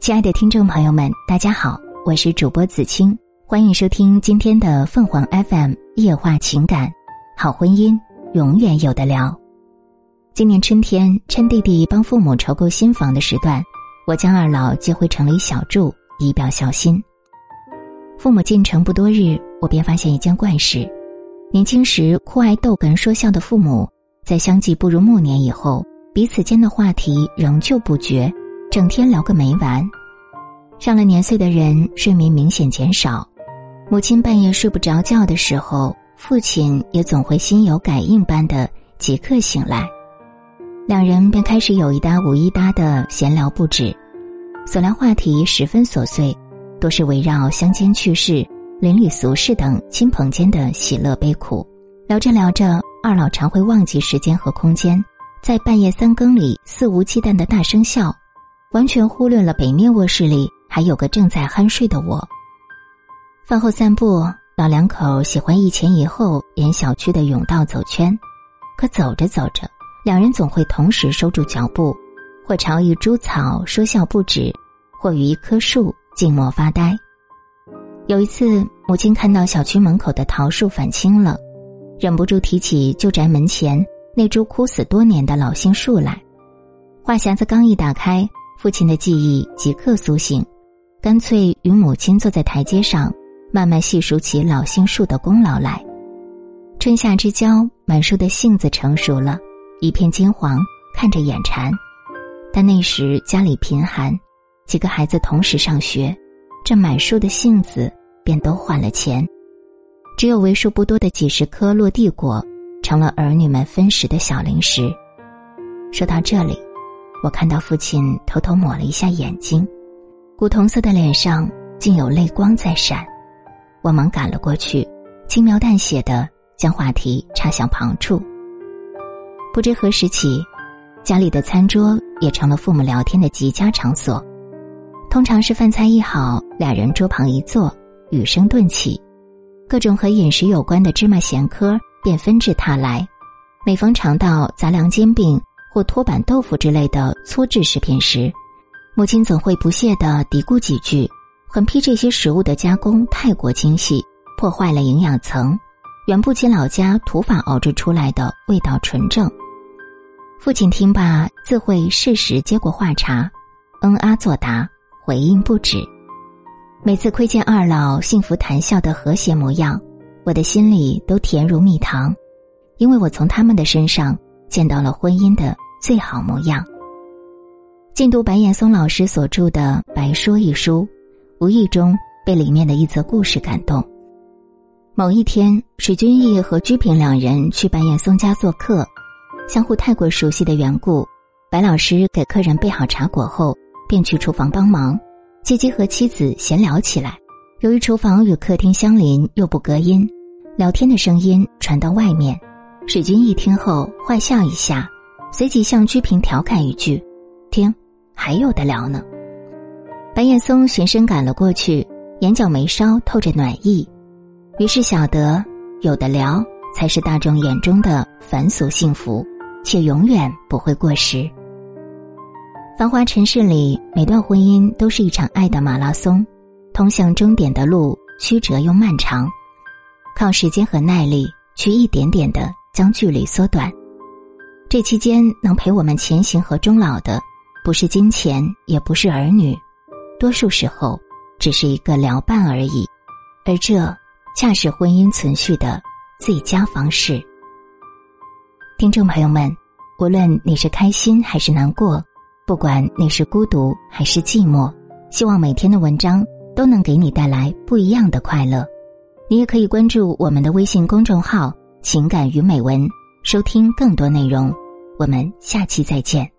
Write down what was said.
亲爱的听众朋友们，大家好，我是主播子清，欢迎收听今天的凤凰 FM 夜话情感，好婚姻永远有的聊。今年春天，趁弟弟帮父母筹购新房的时段，我将二老接回城里小住，以表孝心。父母进城不多日，我便发现一件怪事：年轻时酷爱逗哏说笑的父母，在相继步入暮年以后，彼此间的话题仍旧不绝。整天聊个没完，上了年岁的人睡眠明显减少，母亲半夜睡不着觉的时候，父亲也总会心有感应般的即刻醒来，两人便开始有一搭无一搭的闲聊不止，所聊话题十分琐碎，多是围绕乡间趣事、邻里俗事等亲朋间的喜乐悲苦。聊着聊着，二老常会忘记时间和空间，在半夜三更里肆无忌惮的大声笑。完全忽略了北面卧室里还有个正在酣睡的我。饭后散步，老两口喜欢一前一后沿小区的甬道走圈，可走着走着，两人总会同时收住脚步，或朝一株草说笑不止，或与一棵树静默发呆。有一次，母亲看到小区门口的桃树返青了，忍不住提起旧宅门前那株枯死多年的老杏树来，话匣子刚一打开。父亲的记忆即刻苏醒，干脆与母亲坐在台阶上，慢慢细数起老杏树的功劳来。春夏之交，满树的杏子成熟了，一片金黄，看着眼馋。但那时家里贫寒，几个孩子同时上学，这满树的杏子便都换了钱，只有为数不多的几十颗落地果，成了儿女们分食的小零食。说到这里。我看到父亲偷偷抹了一下眼睛，古铜色的脸上竟有泪光在闪，我忙赶了过去，轻描淡写的将话题插向旁处。不知何时起，家里的餐桌也成了父母聊天的极佳场所。通常是饭菜一好，俩人桌旁一坐，语声顿起，各种和饮食有关的芝麻闲嗑便纷至沓来。每逢尝到杂粮煎饼。或托板豆腐之类的粗制食品时，母亲总会不屑的嘀咕几句，狠批这些食物的加工太过精细，破坏了营养层，远不及老家土法熬制出来的味道纯正。父亲听罢，自会适时接过话茬，嗯啊作答，回应不止。每次窥见二老幸福谈笑的和谐模样，我的心里都甜如蜜糖，因为我从他们的身上见到了婚姻的。最好模样。进读白岩松老师所著的《白说》一书，无意中被里面的一则故事感动。某一天，水君逸和居平两人去白岩松家做客，相互太过熟悉的缘故，白老师给客人备好茶果后，便去厨房帮忙，借机和妻子闲聊起来。由于厨房与客厅相邻又不隔音，聊天的声音传到外面，水君逸听后坏笑一下。随即向居平调侃一句：“听，还有的聊呢。”白岩松循声赶了过去，眼角眉梢透着暖意，于是晓得有的聊才是大众眼中的凡俗幸福，且永远不会过时。繁华尘世里，每段婚姻都是一场爱的马拉松，通向终点的路曲折又漫长，靠时间和耐力去一点点的将距离缩短。这期间能陪我们前行和终老的，不是金钱，也不是儿女，多数时候只是一个聊伴而已，而这恰是婚姻存续的最佳方式。听众朋友们，无论你是开心还是难过，不管你是孤独还是寂寞，希望每天的文章都能给你带来不一样的快乐。你也可以关注我们的微信公众号“情感与美文”，收听更多内容。我们下期再见。